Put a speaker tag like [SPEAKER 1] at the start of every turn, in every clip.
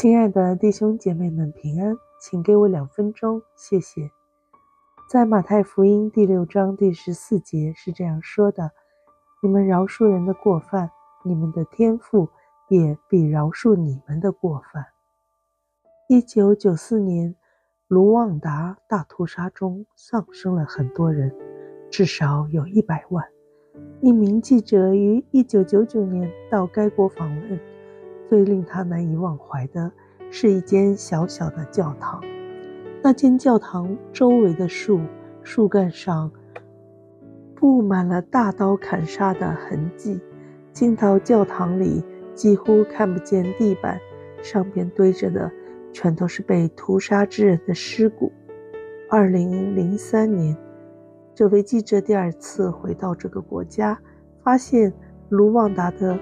[SPEAKER 1] 亲爱的弟兄姐妹们，平安，请给我两分钟，谢谢。在马太福音第六章第十四节是这样说的：“你们饶恕人的过犯，你们的天父也必饶恕你们的过犯。”一九九四年，卢旺达大屠杀中丧生了很多人，至少有一百万。一名记者于一九九九年到该国访问。最令他难以忘怀的是一间小小的教堂。那间教堂周围的树树干上布满了大刀砍杀的痕迹，进到教堂里几乎看不见地板，上边堆着的全都是被屠杀之人的尸骨。二零零三年，这位记者第二次回到这个国家，发现卢旺达的。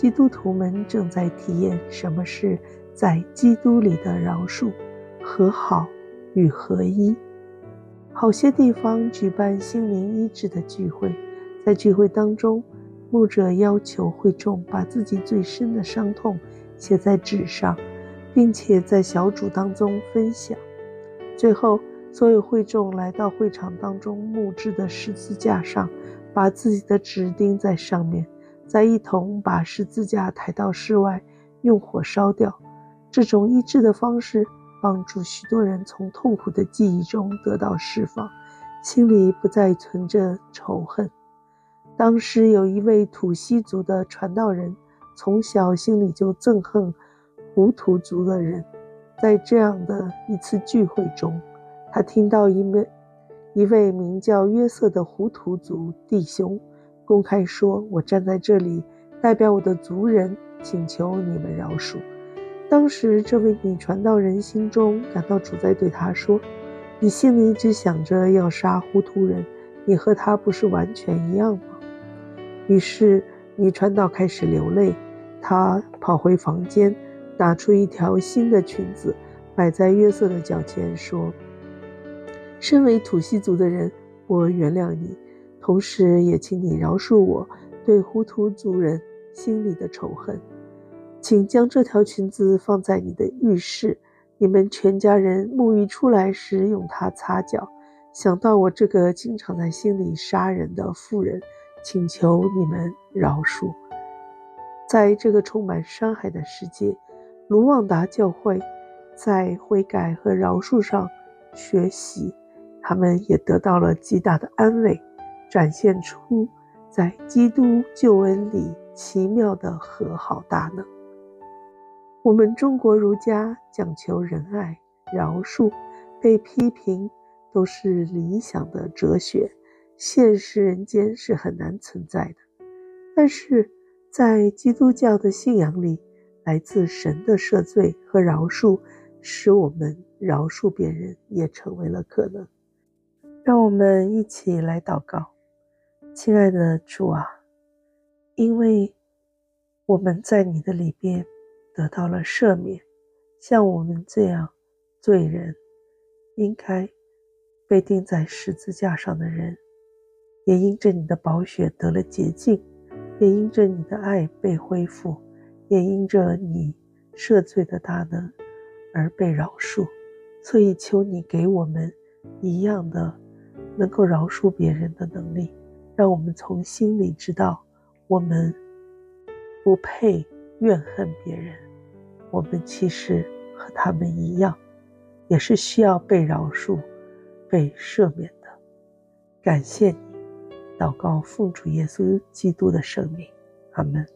[SPEAKER 1] 基督徒们正在体验什么是在基督里的饶恕、和好与合一。好些地方举办心灵医治的聚会，在聚会当中，牧者要求会众把自己最深的伤痛写在纸上，并且在小组当中分享。最后，所有会众来到会场当中木质的十字架上，把自己的纸钉在上面。再一同把十字架抬到室外，用火烧掉。这种医治的方式帮助许多人从痛苦的记忆中得到释放，心里不再存着仇恨。当时有一位土西族的传道人，从小心里就憎恨胡图族的人。在这样的一次聚会中，他听到一位一位名叫约瑟的胡图族弟兄。公开说：“我站在这里，代表我的族人，请求你们饶恕。”当时，这位女传道人心中感到主在对他说：“你心里只想着要杀胡图人，你和他不是完全一样吗？”于是，女传道开始流泪。她跑回房间，拿出一条新的裙子，摆在约瑟的脚前，说：“身为土西族的人，我原谅你。”同时，也请你饶恕我对胡图族人心里的仇恨。请将这条裙子放在你的浴室，你们全家人沐浴出来时用它擦脚。想到我这个经常在心里杀人的妇人，请求你们饶恕。在这个充满伤害的世界，卢旺达教会在悔改和饶恕上学习，他们也得到了极大的安慰。展现出在基督救恩里奇妙的和好大能。我们中国儒家讲求仁爱、饶恕，被批评都是理想的哲学，现实人间是很难存在的。但是在基督教的信仰里，来自神的赦罪和饶恕，使我们饶恕别人也成为了可能。让我们一起来祷告。亲爱的主啊，因为我们在你的里边得到了赦免，像我们这样罪人，应该被钉在十字架上的人，也因着你的宝血得了洁净，也因着你的爱被恢复，也因着你赦罪的大能而被饶恕。所以求你给我们一样的能够饶恕别人的能力。让我们从心里知道，我们不配怨恨别人，我们其实和他们一样，也是需要被饶恕、被赦免的。感谢你，祷告奉主耶稣基督的圣名，阿门。